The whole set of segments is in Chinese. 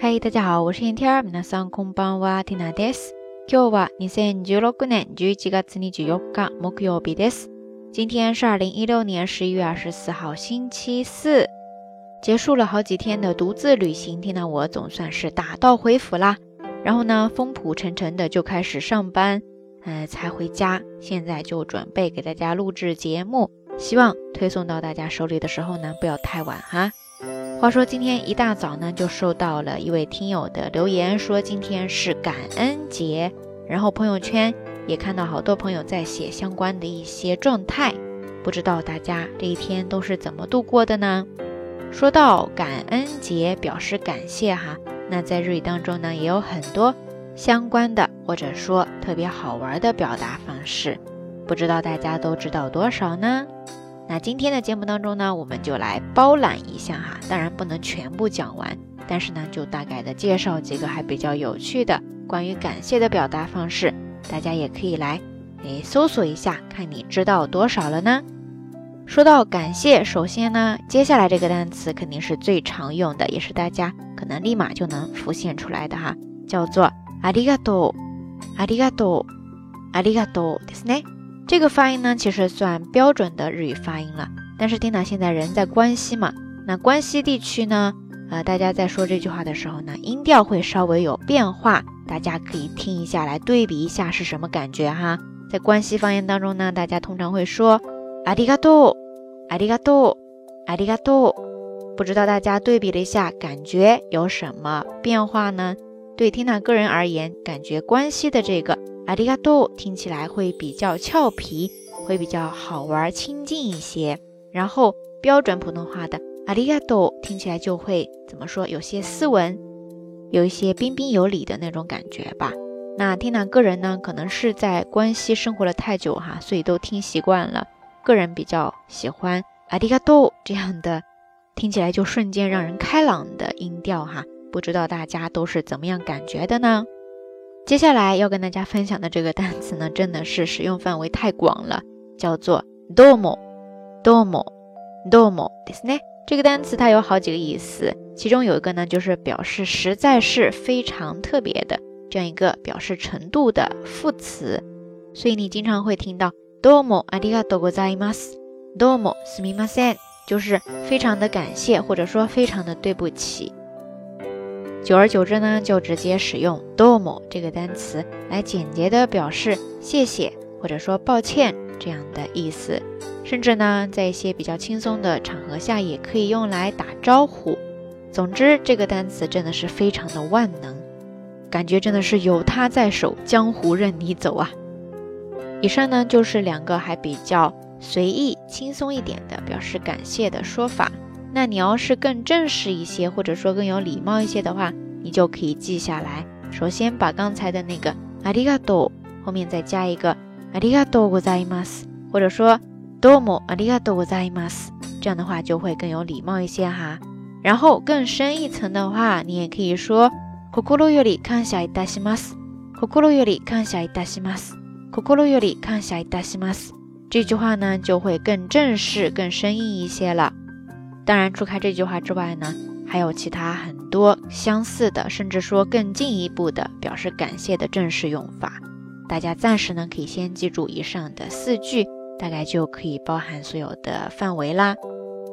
嗨，大家好，我是天天。皆さんこんばんは、ティナです。今日は二千十六年十一月二十四日、木曜日です。今天是二零一六年十一月二十四号，星期四。结束了好几天的独自旅行，听到我总算是打道回府啦。然后呢，风普沉沉的就开始上班，呃，才回家。现在就准备给大家录制节目，希望推送到大家手里的时候呢，不要太晚哈。 话说今天一大早呢，就收到了一位听友的留言，说今天是感恩节，然后朋友圈也看到好多朋友在写相关的一些状态，不知道大家这一天都是怎么度过的呢？说到感恩节，表示感谢哈。那在日语当中呢，也有很多相关的或者说特别好玩的表达方式，不知道大家都知道多少呢？那今天的节目当中呢，我们就来包揽一下哈，当然不能全部讲完，但是呢，就大概的介绍几个还比较有趣的关于感谢的表达方式，大家也可以来诶搜索一下，看你知道多少了呢？说到感谢，首先呢，接下来这个单词肯定是最常用的，也是大家可能立马就能浮现出来的哈，叫做ありがとう、ありがとう、ありがとうですね。 这个发音呢，其实算标准的日语发音了。但是丁娜现在人在关西嘛，那关西地区呢，呃，大家在说这句话的时候呢，音调会稍微有变化，大家可以听一下来对比一下是什么感觉哈。在关西方言当中呢，大家通常会说ありがとう。阿里嘎多，阿里嘎多，不知道大家对比了一下，感觉有什么变化呢？对缇娜个人而言，感觉关系的这个 阿里嘎多听起来会比较俏皮，会比较好玩、亲近一些。然后标准普通话的阿里嘎多听起来就会怎么说？有些斯文，有一些彬彬有礼的那种感觉吧。那缇娜个人呢，可能是在关西生活了太久哈，所以都听习惯了。个人比较喜欢阿迪嘎多这样的，听起来就瞬间让人开朗的音调哈，不知道大家都是怎么样感觉的呢？接下来要跟大家分享的这个单词呢，真的是使用范围太广了，叫做 domo，domo，domo，ですね。这个单词它有好几个意思，其中有一个呢，就是表示实在是非常特别的这样一个表示程度的副词，所以你经常会听到。どうもありがとうございます。どうもすみません，就是非常的感谢，或者说非常的对不起。 久而久之呢，就直接使用どうも这个单词来简洁的表示谢谢，或者说抱歉这样的意思。甚至呢，在一些比较轻松的场合下，也可以用来打招呼。总之，这个单词真的是非常的万能，感觉真的是有它在手，江湖任你走啊！以上呢就是两个还比较随意、轻松一点的表示感谢的说法。那你要是更正式一些，或者说更有礼貌一些的话， 你就可以记下来。首先把刚才的那个ありがとう后面再加一个ありがとうございます，或者说どうもありがとうございます，这样的话就会更有礼貌一些哈。然后更深一层的话，你也可以说心より感謝いたします。心より感謝いたします。心より感謝いたします。这句话呢就会更正式、更生硬一些了。当然，除开这句话之外呢， 还有其他很多相似的，甚至说更进一步的表示感谢的正式用法。大家暂时呢可以先记住以上的四句，大概就可以包含所有的范围啦。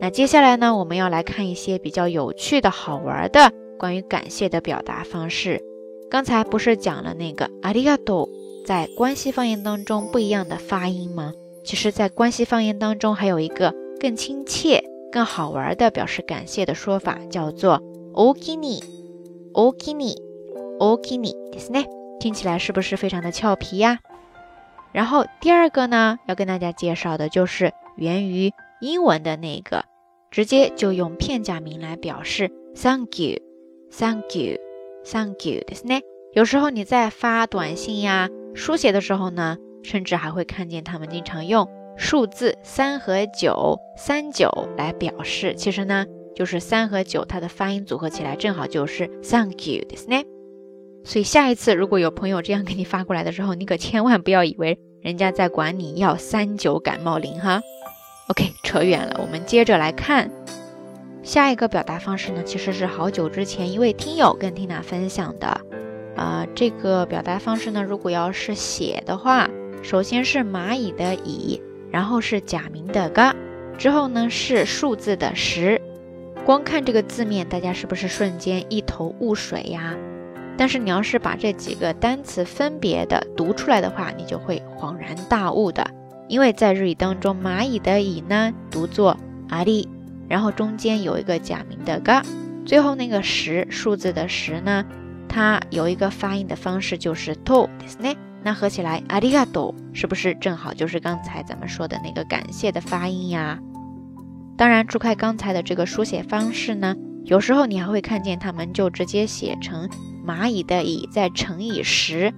那接下来呢，我们要来看一些比较有趣的好玩的关于感谢的表达方式。刚才不是讲了那个ありがとう。在关西方言当中不一样的发音吗？其实，在关西方言当中还有一个更亲切、 更好玩的表示感谢的说法，叫做 “okini”，okini，okini，ですね。听起来是不是非常的俏皮呀？然后第二个呢，要跟大家介绍的就是源于英文的那个，直接就用片假名来表示 “thank you”，“thank you”，“thank you” ですね。有时候你在发短信呀。书写的时候呢，甚至还会看见他们经常用 数字三和九三九来表示，其实呢就是三和九，它的发音组合起来正好就是 thank you，对不对？所以下一次如果有朋友这样给你发过来的时候，你可千万不要以为人家在管你要三九感冒灵哈。OK，扯远了，我们接着来看下一个表达方式呢，其实是好久之前一位听友跟缇娜分享的。呃，这个表达方式呢，如果要是写的话，首先是蚂蚁的蚁，然后是假名的嘎，之后呢是数字的十。光看这个字面，大家是不是瞬间一头雾水呀？但是你要是把这几个单词分别的读出来的话，你就会恍然大悟的。因为在日语当中，蚂蚁的蚁呢读作阿里，然后中间有一个假名的嘎，最后那个十数字的十呢，它有一个发音的方式就是 to，那合起来阿里嘎多，是不是正好就是刚才咱们说的那个感谢的发音呀？当然，除开刚才的这个书写方式呢，有时候你还会看见他们就直接写成蚂蚁的蚁再乘以十，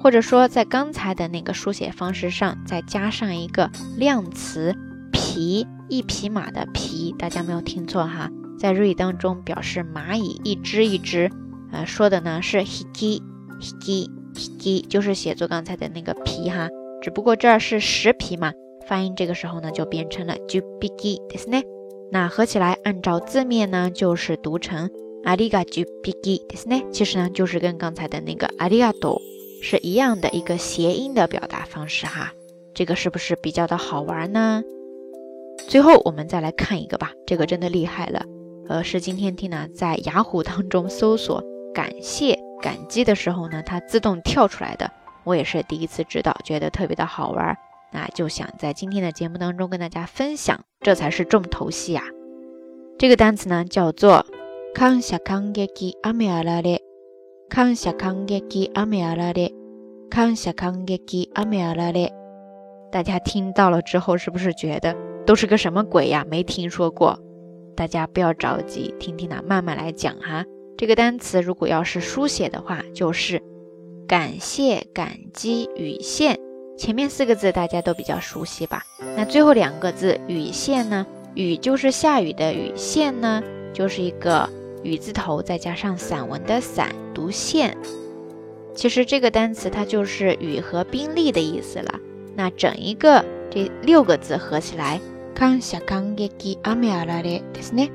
或者说在刚才的那个书写方式上再加上一个量词匹，一匹马的匹，大家没有听错哈，在日语当中表示蚂蚁一只一只，呃，说的呢是 hiki hiki hiki，就是写作刚才的那个皮哈，只不过这儿是十皮嘛。发音这个时候呢，就变成了 jubiki，对是呢。那合起来，按照字面呢，就是读成 aliga jubiki，对是呢。其实呢，就是跟刚才的那个阿里嘎多是一样的一个谐音的表达方式哈。这个是不是比较的好玩呢？最后我们再来看一个吧，这个真的厉害了。呃，是今天听呢在雅虎当中搜索感谢、感激的时候呢，它自动跳出来的。我也是第一次知道，觉得特别的好玩。那就想在今天的节目当中跟大家分享，这才是重头戏啊！这个单词呢叫做“感謝感激雨あられ”，感謝感激雨あられ，感謝感激雨あられ。大家听到了之后，是不是觉得都是个什么鬼呀？没听说过。大家不要着急，听听呢，慢慢来讲哈。 这个单词如果要是书写的话，就是“感谢感激雨线”。前面四个字大家都比较熟悉吧？那最后两个字“雨线”呢？雨就是下雨的雨，线呢就是一个雨字头再加上散文的散，读线。其实这个单词它就是雨和宾利的意思了。那整一个这六个字合起来，康夏康耶基阿米阿拉的，ですね。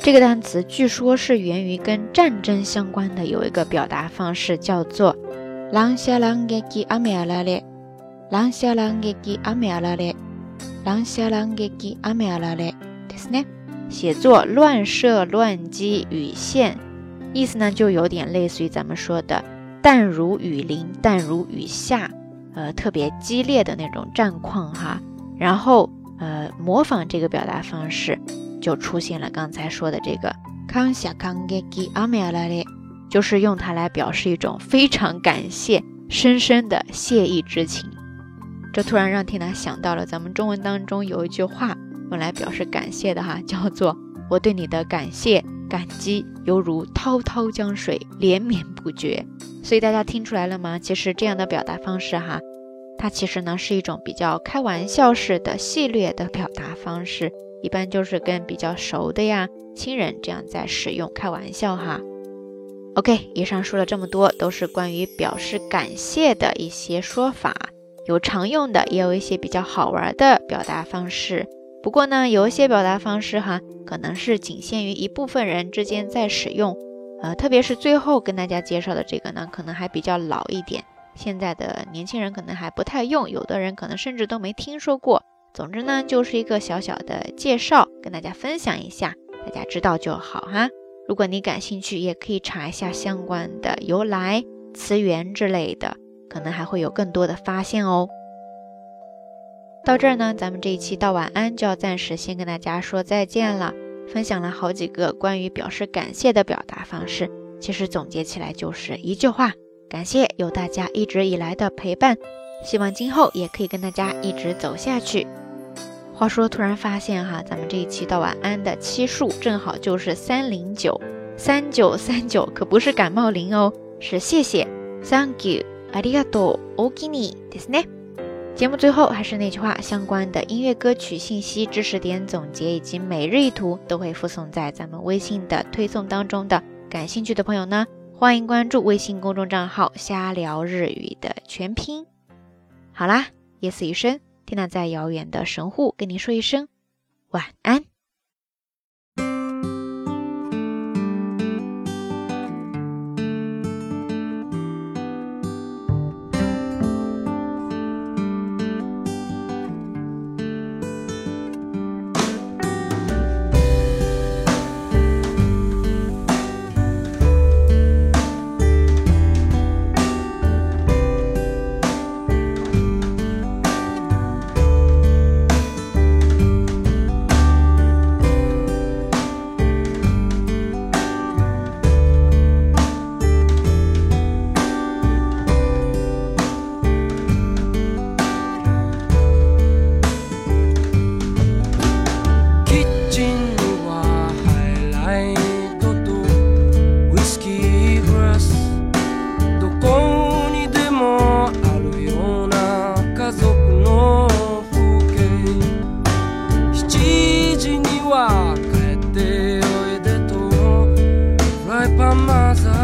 这个单词据说是源于跟战争相关的，有一个表达方式叫做“朗夏朗耶基阿米阿拉的”。乱射乱撃雨あられ，乱射乱撃雨あられ，ですね。写作乱射乱击雨线，意思呢就有点类似于咱们说的弹如雨淋、弹如雨下，呃，特别激烈的那种战况哈。然后呃，模仿这个表达方式， 就出现了刚才说的这个感謝感激雨あられ，就是用它来表示一种非常感谢、深深的谢意之情。这突然让缇娜想到了咱们中文当中有一句话用来表示感谢的哈，叫做“我对你的感谢感激犹如滔滔江水连绵不绝”。所以大家听出来了吗？其实这样的表达方式哈，它其实呢是一种比较开玩笑式的戏谑的表达方式， 一般就是跟比较熟的呀亲人这样在使用开玩笑哈。OK，以上说了这么多，都是关于表示感谢的一些说法。有常用的，也有一些比较好玩的表达方式。不过呢，有一些表达方式哈，可能是仅限于一部分人之间在使用。呃，特别是最后跟大家介绍的这个呢，可能还比较老一点，现在的年轻人可能还不太用，有的人可能甚至都没听说过。总之呢，就是一个小小的介绍，跟大家分享一下，大家知道就好哈。如果你感兴趣，也可以查一下相关的由来、词源之类的。可能还会有更多的发现哦。到这儿呢，咱们这一期到晚安就要暂时先跟大家说再见了。分享了好几个关于表示感谢的表达方式，其实总结起来就是一句话：感谢有大家一直以来的陪伴，希望今后也可以跟大家一直走下去。话说，突然发现哈，咱们这一期到晚安的期数正好就是三零九，三九三九可不是感冒灵哦，是谢谢，Thank you。ありがとう、おきにですね。节目最后还是那句话，相关的音乐歌曲信息、知识点总结以及每日一图都会附送在咱们微信的推送当中的。感兴趣的朋友呢，欢迎关注微信公众账号“瞎聊日语”的全拼。好啦，夜色已深， 缇娜在遥远的神户跟您说一声晚安。my mother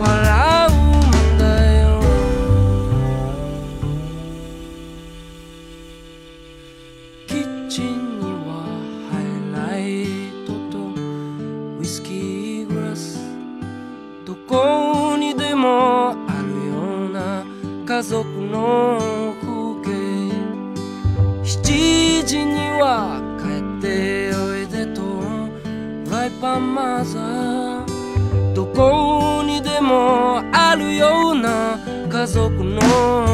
笑うんだよ」「キッチンにはハイライトと。ウイスキーグラス」「どこにでもあるような家族の風景」「7時には帰っておいで」と「フライパンマザー」こにでもあるような家族の